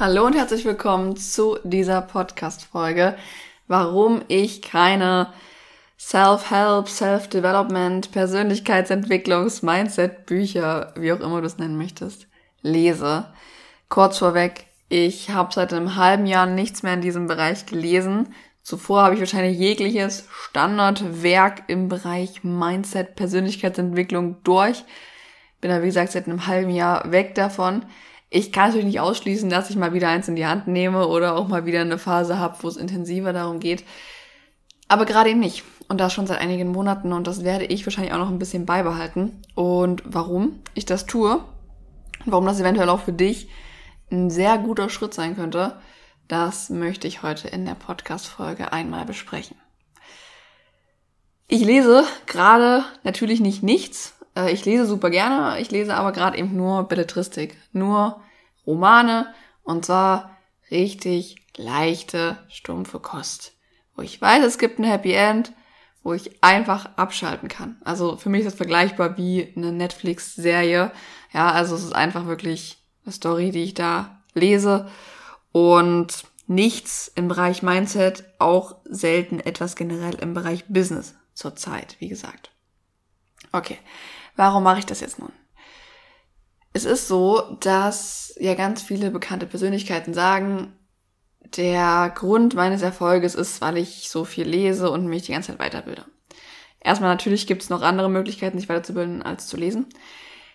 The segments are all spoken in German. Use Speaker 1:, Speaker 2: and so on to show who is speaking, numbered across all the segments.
Speaker 1: Hallo und herzlich willkommen zu dieser Podcast-Folge, warum ich keine Self-Help, Self-Development, Persönlichkeitsentwicklungs-, Mindset-Bücher, wie auch immer du es nennen möchtest, lese. Kurz vorweg, ich habe seit einem halben Jahr nichts mehr in diesem Bereich gelesen. Zuvor habe ich wahrscheinlich jegliches Standardwerk im Bereich Mindset, Persönlichkeitsentwicklung durch. Bin da, wie gesagt, seit einem halben Jahr weg davon. Ich kann natürlich nicht ausschließen, dass ich mal wieder eins in die Hand nehme oder auch mal wieder eine Phase habe, wo es intensiver darum geht. Aber gerade eben nicht. Und das schon seit einigen Monaten und das werde ich wahrscheinlich auch noch ein bisschen beibehalten. Und warum ich das tue und warum das eventuell auch für dich ein sehr guter Schritt sein könnte, das möchte ich heute in der Podcast-Folge einmal besprechen. Ich lese gerade natürlich nicht nichts, äh, ich lese super gerne, ich lese aber gerade eben nur Belletristik, nur Romane und zwar richtig leichte, stumpfe Kost. Wo ich weiß, es gibt ein Happy End, wo ich einfach abschalten kann. Also für mich ist das vergleichbar wie eine Netflix-Serie. Ja, also es ist einfach wirklich eine Story, die ich da lese und nichts im Bereich Mindset, auch selten etwas generell im Bereich Business zurzeit, wie gesagt. Okay, Warum mache ich das jetzt nun? Es ist so, dass ja ganz viele bekannte Persönlichkeiten sagen, der Grund meines Erfolges ist, weil ich so viel lese und mich die ganze Zeit weiterbilde. Erstmal natürlich gibt es noch andere Möglichkeiten, sich weiterzubilden, als zu lesen.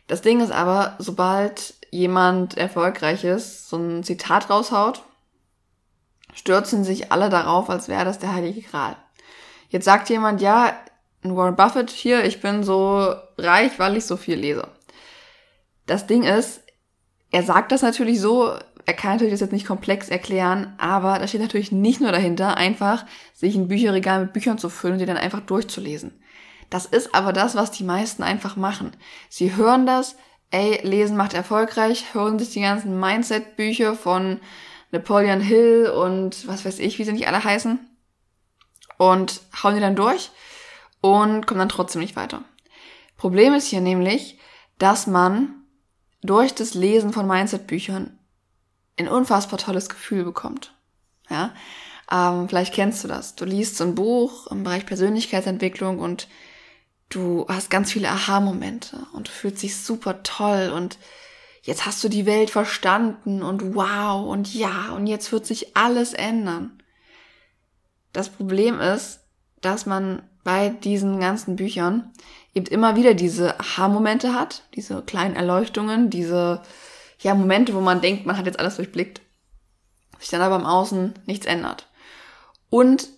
Speaker 1: Das Ding ist aber, sobald jemand erfolgreich ist, so ein Zitat raushaut, stürzen sich alle darauf, als wäre das der heilige Gral. Jetzt sagt jemand, ja, Warren Buffett hier, ich bin so reich, weil ich so viel lese. Das Ding ist, er sagt das natürlich so, er kann natürlich das jetzt nicht komplex erklären, aber da steht natürlich nicht nur dahinter, einfach sich ein Bücherregal mit Büchern zu füllen und die dann einfach durchzulesen. Das ist aber das, was die meisten einfach machen. Sie hören das, ey, lesen macht erfolgreich, hören sich die ganzen Mindset-Bücher von Napoleon Hill und was weiß ich, wie sie nicht alle heißen und hauen die dann durch und kommt dann trotzdem nicht weiter. Problem ist hier nämlich, dass man durch das Lesen von Mindset-Büchern ein unfassbar tolles Gefühl bekommt. Ja, ähm, vielleicht kennst du das. Du liest so ein Buch im Bereich Persönlichkeitsentwicklung und du hast ganz viele Aha-Momente und du fühlst dich super toll und jetzt hast du die Welt verstanden und wow und ja und jetzt wird sich alles ändern. Das Problem ist, dass man bei diesen ganzen Büchern eben immer wieder diese Aha-Momente hat, diese kleinen Erleuchtungen, diese ja, Momente, wo man denkt, man hat jetzt alles durchblickt, sich dann aber im Außen nichts ändert. Und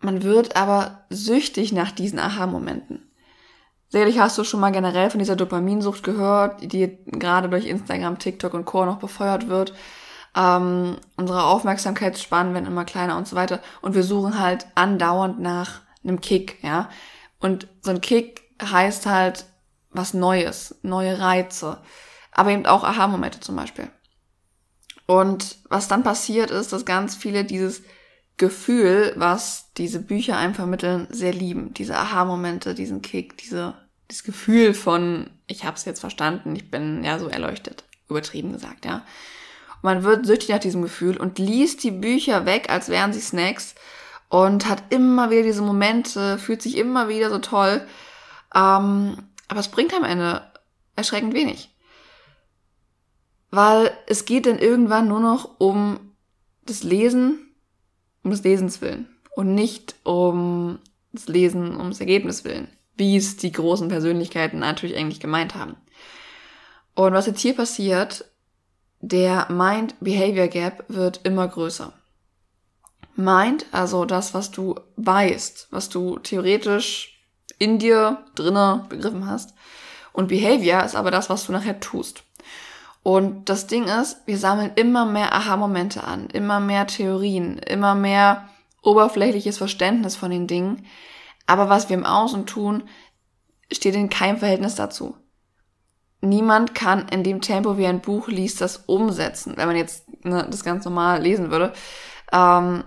Speaker 1: man wird aber süchtig nach diesen Aha-Momenten. Sicherlich hast du schon mal generell von dieser Dopaminsucht gehört, die gerade durch Instagram, TikTok und Co. noch befeuert wird. Ähm, unsere Aufmerksamkeitsspannen werden immer kleiner und so weiter. Und wir suchen halt andauernd nach einem Kick, ja. Und so ein Kick heißt halt was Neues, neue Reize, aber eben auch Aha-Momente zum Beispiel. Und was dann passiert ist, dass ganz viele dieses Gefühl, was diese Bücher einem vermitteln, sehr lieben. Diese Aha-Momente, diesen Kick, diese, dieses Gefühl von, ich hab's jetzt verstanden, ich bin ja so erleuchtet, übertrieben gesagt, ja. Und man wird süchtig nach diesem Gefühl und liest die Bücher weg, als wären sie Snacks und hat immer wieder diese Momente, fühlt sich immer wieder so toll. Ähm, aber es bringt am Ende erschreckend wenig. Weil es geht dann irgendwann nur noch um das Lesen, um des Lesens willen. Und nicht um das Lesen, um das Ergebnis willen. Wie es die großen Persönlichkeiten natürlich eigentlich gemeint haben. Und was jetzt hier passiert, der Mind-Behavior Gap wird immer größer. Mind, also das, was du weißt, was du theoretisch in dir drinne begriffen hast. Und Behavior ist aber das, was du nachher tust. Und das Ding ist, wir sammeln immer mehr Aha-Momente an, immer mehr Theorien, immer mehr oberflächliches Verständnis von den Dingen. Aber was wir im Außen tun, steht in keinem Verhältnis dazu. Niemand kann in dem Tempo, wie ein Buch liest, das umsetzen, wenn man jetzt ne, das ganz normal lesen würde. Ähm,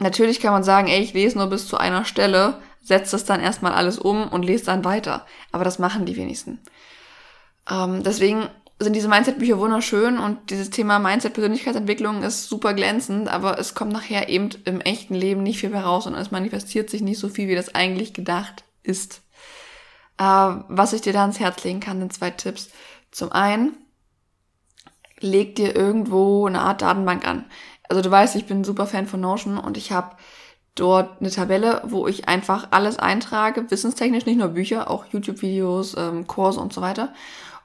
Speaker 1: Natürlich kann man sagen, ey, ich lese nur bis zu einer Stelle, setze das dann erstmal alles um und lese dann weiter. Aber das machen die wenigsten. Ähm, deswegen sind diese Mindset-Bücher wunderschön und dieses Thema Mindset-Persönlichkeitsentwicklung ist super glänzend, aber es kommt nachher eben im echten Leben nicht viel mehr raus und es manifestiert sich nicht so viel, wie das eigentlich gedacht ist. Äh, was ich dir da ans Herz legen kann, sind zwei Tipps. Zum einen, leg dir irgendwo eine Art Datenbank an. Also du weißt, ich bin super Fan von Notion und ich habe dort eine Tabelle, wo ich einfach alles eintrage, wissenstechnisch, nicht nur Bücher, auch YouTube-Videos, ähm, Kurse und so weiter.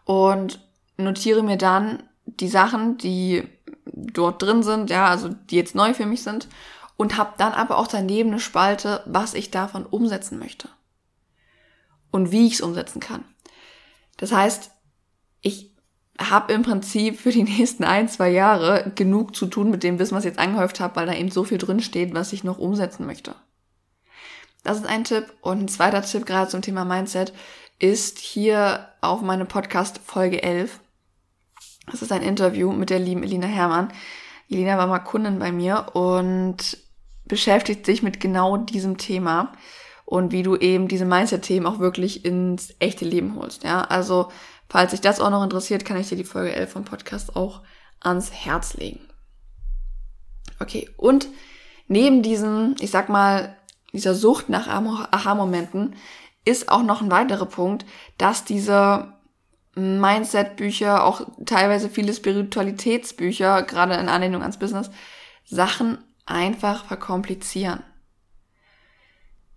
Speaker 1: Und notiere mir dann die Sachen, die dort drin sind, ja, also die jetzt neu für mich sind und habe dann aber auch daneben eine Spalte, was ich davon umsetzen möchte und wie ich es umsetzen kann. Das heißt, ich habe im Prinzip für die nächsten ein, zwei Jahre genug zu tun mit dem Wissen, was ich jetzt angehäuft habe, weil da eben so viel drin steht, was ich noch umsetzen möchte. Das ist ein Tipp. Und ein zweiter Tipp gerade zum Thema Mindset ist hier auf meine Podcast Folge 11. Das ist ein Interview mit der lieben Elina Herrmann. Elina war mal Kundin bei mir und beschäftigt sich mit genau diesem Thema und wie du eben diese Mindset-Themen auch wirklich ins echte Leben holst. Ja, also falls dich das auch noch interessiert, kann ich dir die Folge 11 vom Podcast auch ans Herz legen. Okay, und neben diesem, ich sag mal, dieser Sucht nach Aha-Momenten ist auch noch ein weiterer Punkt, dass diese Mindset-Bücher, auch teilweise viele Spiritualitätsbücher, gerade in Anlehnung ans Business, Sachen einfach verkomplizieren.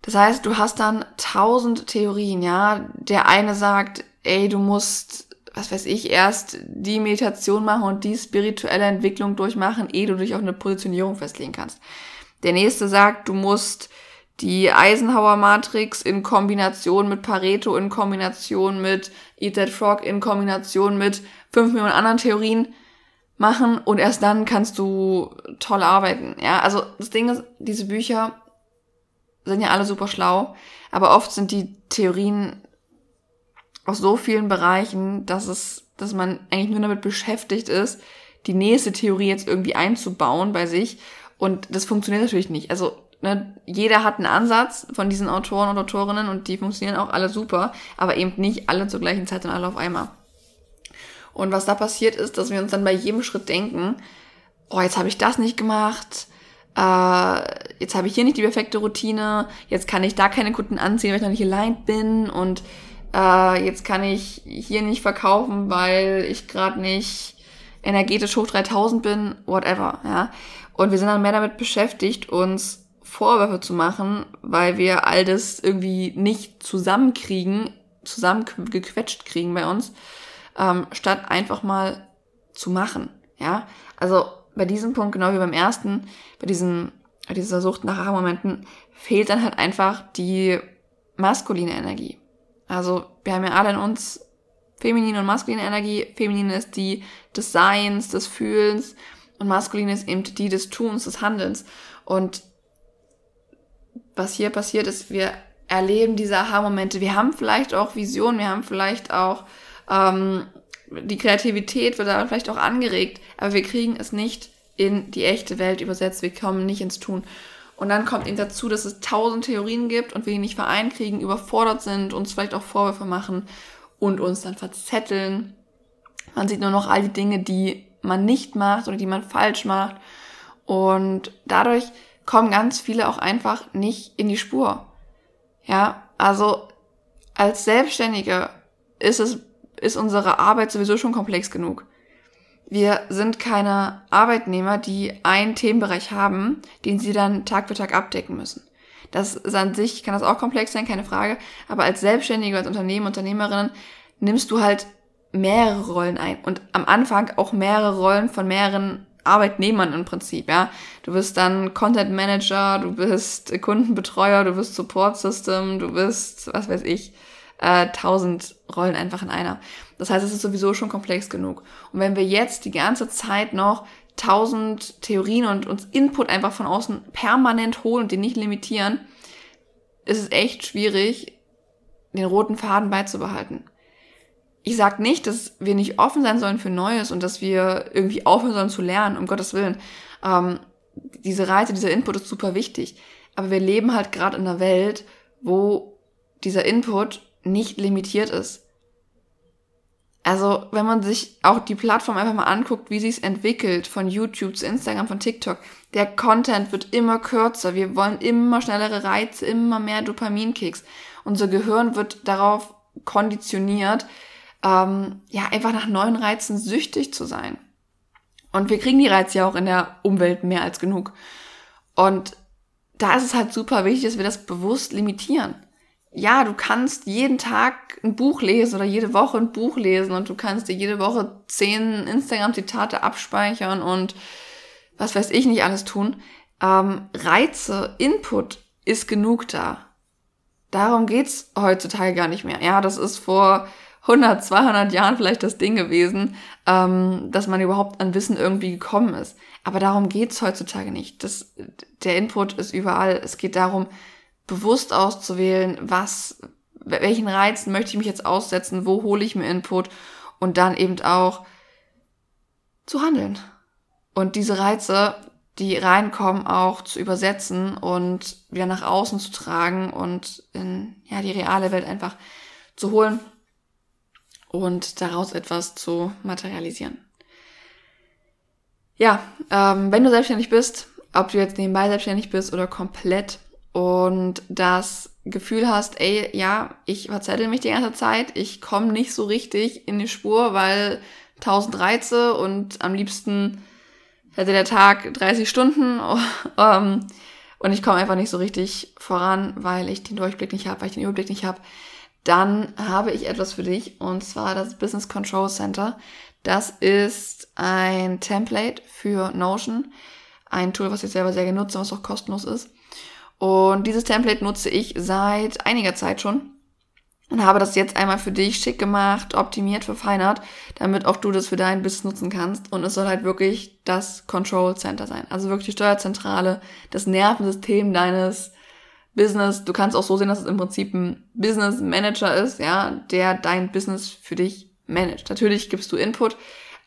Speaker 1: Das heißt, du hast dann tausend Theorien, ja. Der eine sagt, ey, du musst, was weiß ich, erst die Meditation machen und die spirituelle Entwicklung durchmachen, ehe du dich auf eine Positionierung festlegen kannst. Der nächste sagt, du musst die Eisenhower Matrix in Kombination mit Pareto, in Kombination mit Eat That Frog, in Kombination mit fünf Millionen anderen Theorien machen und erst dann kannst du toll arbeiten. Ja, also das Ding ist, diese Bücher sind ja alle super schlau, aber oft sind die Theorien aus so vielen Bereichen, dass es, dass man eigentlich nur damit beschäftigt ist, die nächste Theorie jetzt irgendwie einzubauen bei sich. Und das funktioniert natürlich nicht. Also ne, jeder hat einen Ansatz von diesen Autoren und Autorinnen und die funktionieren auch alle super, aber eben nicht alle zur gleichen Zeit und alle auf einmal. Und was da passiert ist, dass wir uns dann bei jedem Schritt denken, oh, jetzt habe ich das nicht gemacht, äh, jetzt habe ich hier nicht die perfekte Routine, jetzt kann ich da keine Kunden anziehen, weil ich noch nicht aligned bin und äh, jetzt kann ich hier nicht verkaufen, weil ich gerade nicht energetisch hoch 3000 bin, whatever, ja. Und wir sind dann mehr damit beschäftigt, uns Vorwürfe zu machen, weil wir all das irgendwie nicht zusammenkriegen, zusammengequetscht kriegen bei uns, ähm, statt einfach mal zu machen, ja. Also bei diesem Punkt, genau wie beim ersten, bei diesem, bei dieser Sucht nach Aha-Momenten, fehlt dann halt einfach die maskuline Energie. Also wir haben ja alle in uns feminine und maskuline Energie. Feminine ist die des Seins, des Fühlens und maskuline ist eben die des Tuns, des Handelns. Und was hier passiert ist, wir erleben diese Aha-Momente. Wir haben vielleicht auch Visionen, wir haben vielleicht auch ähm, die Kreativität wird da vielleicht auch angeregt, aber wir kriegen es nicht in die echte Welt übersetzt. Wir kommen nicht ins Tun. Und dann kommt eben dazu, dass es tausend Theorien gibt und wir die nicht vereint kriegen, überfordert sind, uns vielleicht auch Vorwürfe machen und uns dann verzetteln. Man sieht nur noch all die Dinge, die man nicht macht oder die man falsch macht. Und dadurch kommen ganz viele auch einfach nicht in die Spur. Ja, also als Selbstständige ist es ist unsere Arbeit sowieso schon komplex genug. Wir sind keine Arbeitnehmer, die einen Themenbereich haben, den sie dann Tag für Tag abdecken müssen. Das ist an sich, kann das auch komplex sein, keine Frage. Aber als Selbstständige, als Unternehmen, Unternehmerinnen nimmst du halt mehrere Rollen ein. Und am Anfang auch mehrere Rollen von mehreren Arbeitnehmern im Prinzip, ja. Du bist dann Content Manager, du bist Kundenbetreuer, du bist Support System, du bist, was weiß ich, äh, tausend Rollen einfach in einer. Das heißt, es ist sowieso schon komplex genug. Und wenn wir jetzt die ganze Zeit noch tausend Theorien und uns Input einfach von außen permanent holen und den nicht limitieren, ist es echt schwierig, den roten Faden beizubehalten. Ich sag nicht, dass wir nicht offen sein sollen für Neues und dass wir irgendwie aufhören sollen zu lernen, um Gottes Willen. Ähm, diese Reise, dieser Input ist super wichtig. Aber wir leben halt gerade in einer Welt, wo dieser Input nicht limitiert ist. Also, wenn man sich auch die Plattform einfach mal anguckt, wie sie es entwickelt, von YouTube zu Instagram, von TikTok, der Content wird immer kürzer. Wir wollen immer schnellere Reize, immer mehr Dopaminkicks. Unser Gehirn wird darauf konditioniert, ähm, ja, einfach nach neuen Reizen süchtig zu sein. Und wir kriegen die Reize ja auch in der Umwelt mehr als genug. Und da ist es halt super wichtig, dass wir das bewusst limitieren ja, du kannst jeden Tag ein Buch lesen oder jede Woche ein Buch lesen und du kannst dir jede Woche zehn Instagram-Zitate abspeichern und was weiß ich nicht alles tun. Ähm, Reize, Input ist genug da. Darum geht's heutzutage gar nicht mehr. Ja, das ist vor 100, 200 Jahren vielleicht das Ding gewesen, ähm, dass man überhaupt an Wissen irgendwie gekommen ist. Aber darum geht's heutzutage nicht. Das, der Input ist überall. Es geht darum, bewusst auszuwählen, was, welchen Reizen möchte ich mich jetzt aussetzen, wo hole ich mir Input und dann eben auch zu handeln. Und diese Reize, die reinkommen, auch zu übersetzen und wieder nach außen zu tragen und in ja, die reale Welt einfach zu holen und daraus etwas zu materialisieren. Ja, ähm, wenn du selbstständig bist, ob du jetzt nebenbei selbstständig bist oder komplett und das Gefühl hast, ey, ja, ich verzettel mich die ganze Zeit, ich komme nicht so richtig in die Spur, weil tausend Reize und am liebsten hätte der Tag 30 Stunden ähm, und ich komme einfach nicht so richtig voran, weil ich den Durchblick nicht habe, weil ich den Überblick nicht habe, dann habe ich etwas für dich und zwar das Business Control Center. Das ist ein Template für Notion, ein Tool, was ich selber sehr genutze, was auch kostenlos ist. Und dieses Template nutze ich seit einiger Zeit schon und habe das jetzt einmal für dich schick gemacht, optimiert, verfeinert, damit auch du das für dein Business nutzen kannst. Und es soll halt wirklich das Control Center sein. Also wirklich die Steuerzentrale, das Nervensystem deines Business. Du kannst auch so sehen, dass es im Prinzip ein Business Manager ist, ja, der dein Business für dich managt. Natürlich gibst du Input,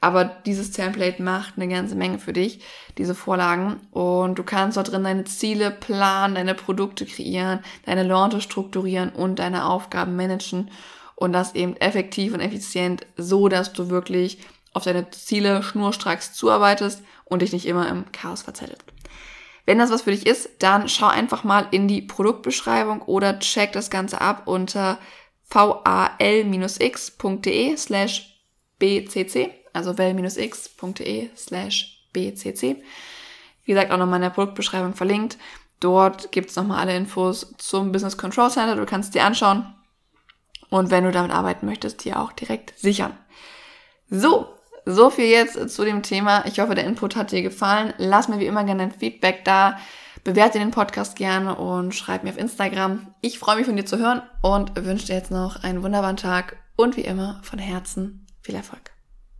Speaker 1: aber dieses Template macht eine ganze Menge für dich, diese Vorlagen. Und du kannst dort drin deine Ziele planen, deine Produkte kreieren, deine Launches strukturieren und deine Aufgaben managen. Und das eben effektiv und effizient, so dass du wirklich auf deine Ziele schnurstracks zuarbeitest und dich nicht immer im Chaos verzettelst. Wenn das was für dich ist, dann schau einfach mal in die Produktbeschreibung oder check das Ganze ab unter val-x.de slash bcc also well-x.de slash bcc. Wie gesagt, auch nochmal in der Produktbeschreibung verlinkt. Dort gibt's nochmal alle Infos zum Business Control Center. Du kannst dir anschauen. Und wenn du damit arbeiten möchtest, dir auch direkt sichern. So, so viel jetzt zu dem Thema. Ich hoffe, der Input hat dir gefallen. Lass mir wie immer gerne ein Feedback da. Bewerte den Podcast gerne und schreib mir auf Instagram. Ich freue mich von dir zu hören und wünsche dir jetzt noch einen wunderbaren Tag und wie immer von Herzen viel Erfolg.